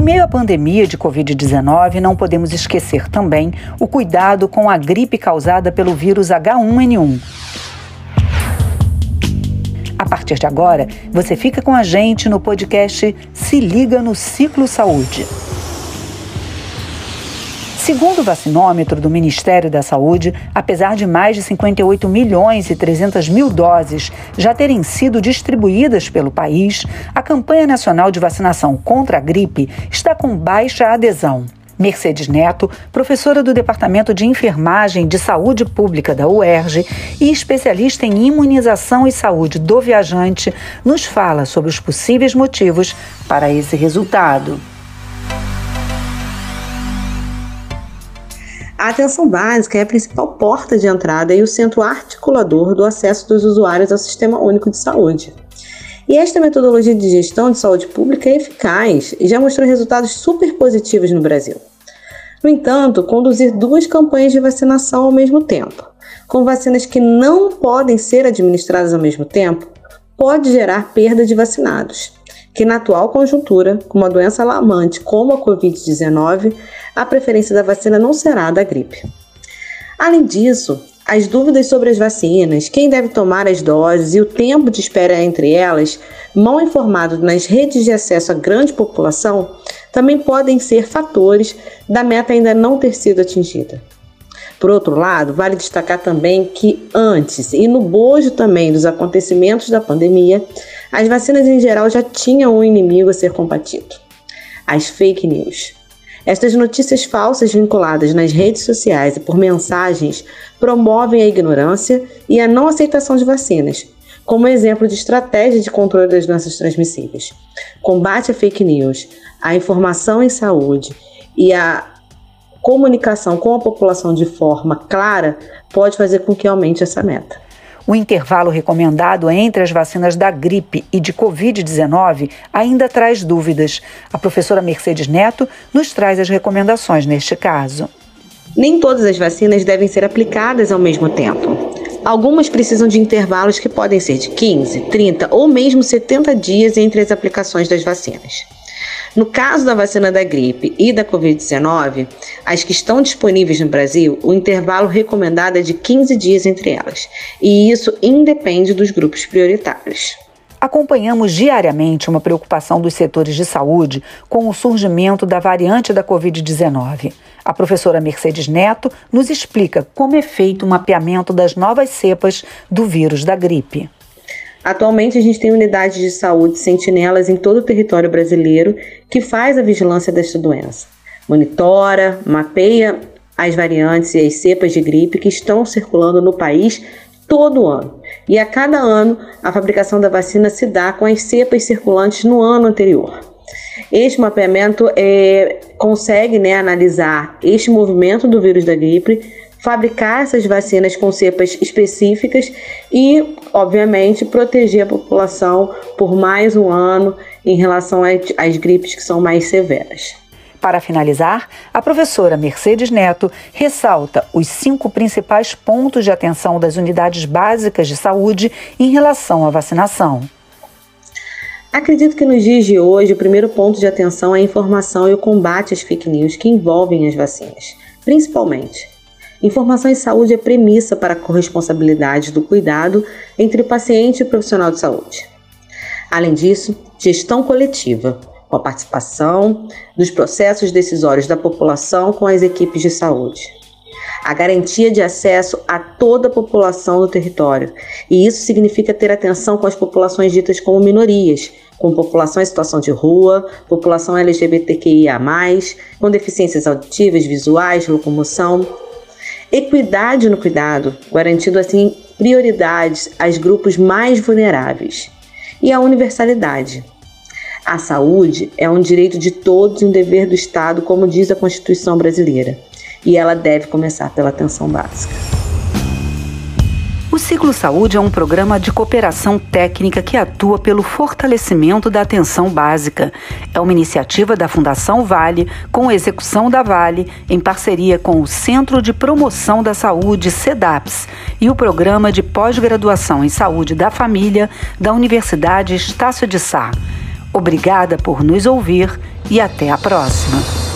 Em meio à pandemia de Covid-19, não podemos esquecer também o cuidado com a gripe causada pelo vírus H1N1. A partir de agora, você fica com a gente no podcast Se Liga no Ciclo Saúde. Segundo o vacinômetro do Ministério da Saúde, apesar de mais de 58 milhões e 300 mil doses já terem sido distribuídas pelo país, a campanha nacional de vacinação contra a gripe está com baixa adesão. Mercedes Neto, professora do Departamento de Enfermagem de Saúde Pública da UERJ e especialista em imunização e saúde do viajante, nos fala sobre os possíveis motivos para esse resultado. A atenção básica é a principal porta de entrada e o centro articulador do acesso dos usuários ao Sistema Único de Saúde. E esta metodologia de gestão de saúde pública é eficaz e já mostrou resultados super positivos no Brasil. No entanto, conduzir duas campanhas de vacinação ao mesmo tempo, com vacinas que não podem ser administradas ao mesmo tempo, pode gerar perda de vacinados que na atual conjuntura, com uma doença alarmante como a Covid-19, a preferência da vacina não será a da gripe. Além disso, as dúvidas sobre as vacinas, quem deve tomar as doses e o tempo de espera entre elas, mal informado nas redes de acesso à grande população, também podem ser fatores da meta ainda não ter sido atingida. Por outro lado, vale destacar também que antes e no bojo também dos acontecimentos da pandemia, as vacinas em geral já tinham um inimigo a ser combatido: as fake news. Estas notícias falsas vinculadas nas redes sociais e por mensagens promovem a ignorância e a não aceitação de vacinas, como exemplo de estratégia de controle das doenças transmissíveis. Combate a fake news, a informação em saúde e a comunicação com a população de forma clara pode fazer com que aumente essa meta. O intervalo recomendado entre as vacinas da gripe e de Covid-19 ainda traz dúvidas. A professora Mercedes Neto nos traz as recomendações neste caso. Nem todas as vacinas devem ser aplicadas ao mesmo tempo. Algumas precisam de intervalos que podem ser de 15, 30 ou mesmo 70 dias entre as aplicações das vacinas. No caso da vacina da gripe e da Covid-19, as que estão disponíveis no Brasil, o intervalo recomendado é de 15 dias entre elas, e isso independe dos grupos prioritários. Acompanhamos diariamente uma preocupação dos setores de saúde com o surgimento da variante da Covid-19. A professora Mercedes Neto nos explica como é feito o mapeamento das novas cepas do vírus da gripe. Atualmente, a gente tem unidades de saúde sentinelas em todo o território brasileiro que faz a vigilância desta doença. Monitora, mapeia as variantes e as cepas de gripe que estão circulando no país todo ano. E a cada ano, a fabricação da vacina se dá com as cepas circulantes no ano anterior. Este mapeamento é, consegue né, analisar este movimento do vírus da gripe fabricar essas vacinas com cepas específicas e, obviamente, proteger a população por mais um ano em relação às gripes que são mais severas. Para finalizar, a professora Mercedes Neto ressalta os cinco principais pontos de atenção das unidades básicas de saúde em relação à vacinação. Acredito que nos dias de hoje o primeiro ponto de atenção é a informação e o combate às fake news que envolvem as vacinas, principalmente Informação em saúde é premissa para a corresponsabilidade do cuidado entre o paciente e o profissional de saúde. Além disso, gestão coletiva, com a participação dos processos decisórios da população com as equipes de saúde. A garantia de acesso a toda a população do território, e isso significa ter atenção com as populações ditas como minorias, com população em situação de rua, população LGBTQIA, com deficiências auditivas, visuais, locomoção, Equidade no cuidado, garantindo assim prioridades aos grupos mais vulneráveis. E a universalidade. A saúde é um direito de todos e um dever do Estado, como diz a Constituição brasileira, e ela deve começar pela atenção básica. O Ciclo Saúde é um programa de cooperação técnica que atua pelo fortalecimento da atenção básica. É uma iniciativa da Fundação Vale, com execução da Vale, em parceria com o Centro de Promoção da Saúde, CEDAPS, e o Programa de Pós-Graduação em Saúde da Família da Universidade Estácio de Sá. Obrigada por nos ouvir e até a próxima.